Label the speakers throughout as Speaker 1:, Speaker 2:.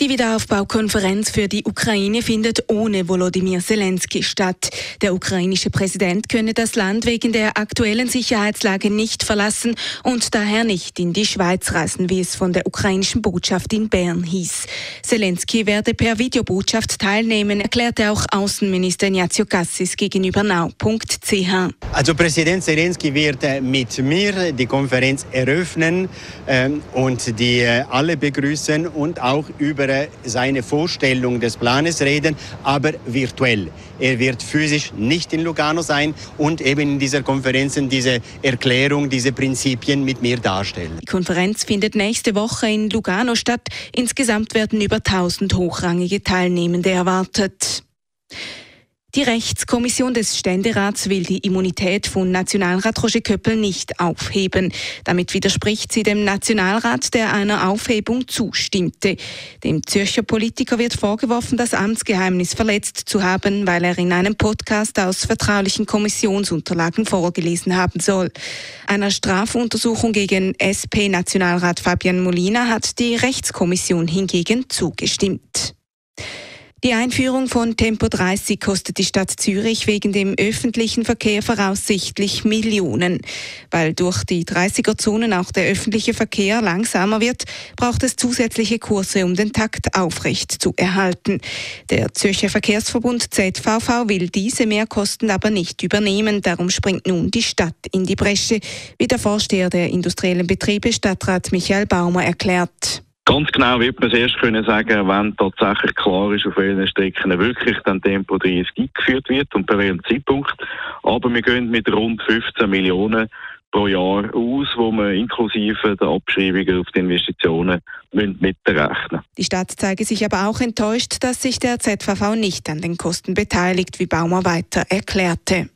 Speaker 1: Die Wiederaufbaukonferenz für die Ukraine findet ohne Volodymyr Zelensky statt. Der ukrainische Präsident könne das Land wegen der aktuellen Sicherheitslage nicht verlassen und daher nicht in die Schweiz reisen, wie es von der ukrainischen Botschaft in Bern hieß. Zelensky werde per Videobotschaft teilnehmen, erklärte auch Außenminister Ignazio Cassis gegenüber now.ch.
Speaker 2: Also Präsident Zelensky wird äh, mit mir die Konferenz eröffnen ähm, und die äh, alle begrüßen und auch über über seine Vorstellung des Planes reden, aber virtuell. Er wird physisch nicht in Lugano sein und eben in dieser Konferenz diese Erklärung, diese Prinzipien mit mir darstellen.
Speaker 1: Die Konferenz findet nächste Woche in Lugano statt. Insgesamt werden über 1000 hochrangige Teilnehmende erwartet. Die Rechtskommission des Ständerats will die Immunität von Nationalrat Roger Köppel nicht aufheben. Damit widerspricht sie dem Nationalrat, der einer Aufhebung zustimmte. Dem Zürcher Politiker wird vorgeworfen, das Amtsgeheimnis verletzt zu haben, weil er in einem Podcast aus vertraulichen Kommissionsunterlagen vorgelesen haben soll. Einer Strafuntersuchung gegen SP-Nationalrat Fabian Molina hat die Rechtskommission hingegen zugestimmt. Die Einführung von Tempo 30 kostet die Stadt Zürich wegen dem öffentlichen Verkehr voraussichtlich Millionen. Weil durch die 30er-Zonen auch der öffentliche Verkehr langsamer wird, braucht es zusätzliche Kurse, um den Takt aufrecht zu erhalten. Der Zürcher Verkehrsverbund ZVV will diese Mehrkosten aber nicht übernehmen. Darum springt nun die Stadt in die Bresche, wie der Vorsteher der industriellen Betriebe Stadtrat Michael Baumer erklärt.
Speaker 3: Ganz genau wird man es erst können sagen, wenn tatsächlich klar ist, auf welchen Strecken wirklich dann Tempo 30 eingeführt wird und bei welchem Zeitpunkt. Aber wir gehen mit rund 15 Millionen pro Jahr aus, wo man inklusive der Abschreibungen auf die Investitionen mitrechnen
Speaker 1: Die Stadt zeige sich aber auch enttäuscht, dass sich der ZVV nicht an den Kosten beteiligt, wie Baumer weiter erklärte.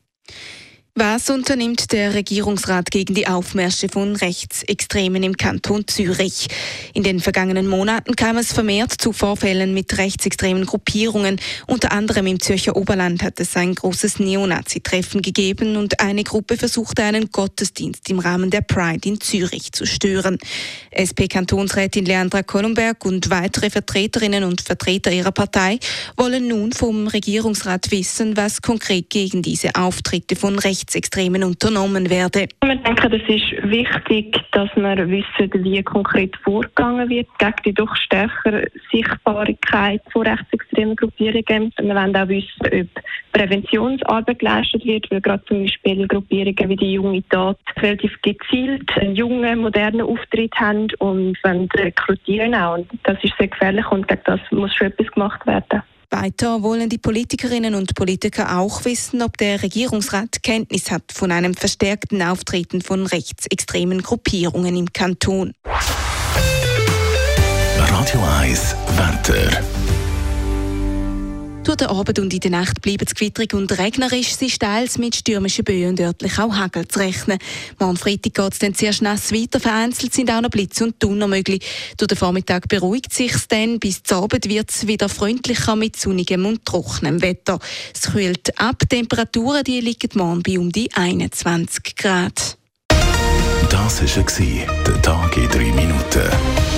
Speaker 1: Was unternimmt der Regierungsrat gegen die Aufmärsche von Rechtsextremen im Kanton Zürich? In den vergangenen Monaten kam es vermehrt zu Vorfällen mit rechtsextremen Gruppierungen. Unter anderem im Zürcher Oberland hat es ein großes Neonazi-Treffen gegeben und eine Gruppe versuchte einen Gottesdienst im Rahmen der Pride in Zürich zu stören. SP-Kantonsrätin Leandra Kollenberg und weitere Vertreterinnen und Vertreter ihrer Partei wollen nun vom Regierungsrat wissen, was konkret gegen diese Auftritte von Rechts Rechtsextremen unternommen werde.
Speaker 4: Wir denken, es ist wichtig, dass wir wissen, wie konkret vorgegangen wird gegen die doch stärker Sichtbarkeit von rechtsextremen Gruppierungen. Wir wollen auch wissen, ob Präventionsarbeit geleistet wird, weil gerade zum Beispiel Gruppierungen wie die junge Tat relativ gezielt einen jungen, modernen Auftritt haben und wollen rekrutieren auch. Und das ist sehr gefährlich und gegen das muss schon etwas gemacht werden.
Speaker 1: Weiter wollen die Politikerinnen und Politiker auch wissen, ob der Regierungsrat Kenntnis hat von einem verstärkten Auftreten von rechtsextremen Gruppierungen im Kanton.
Speaker 5: Radio 1 Wetter.
Speaker 1: Den Abend und in der Nacht bleibt es gewitterig und regnerisch. Es ist teils mit stürmischen Böen und örtlich auch Hagel zu rechnen. Morgen Freitag geht es dann zuerst nass weiter. Vereinzelt sind auch noch Blitz und Donner möglich. Durch den Vormittag beruhigt sich dann. Bis zum Abend wird es wieder freundlicher mit sonnigem und trockenem Wetter. Es kühlt ab. Temperaturen die liegen morgen bei um die 21 Grad.
Speaker 5: Das war der Tag in drei Minuten.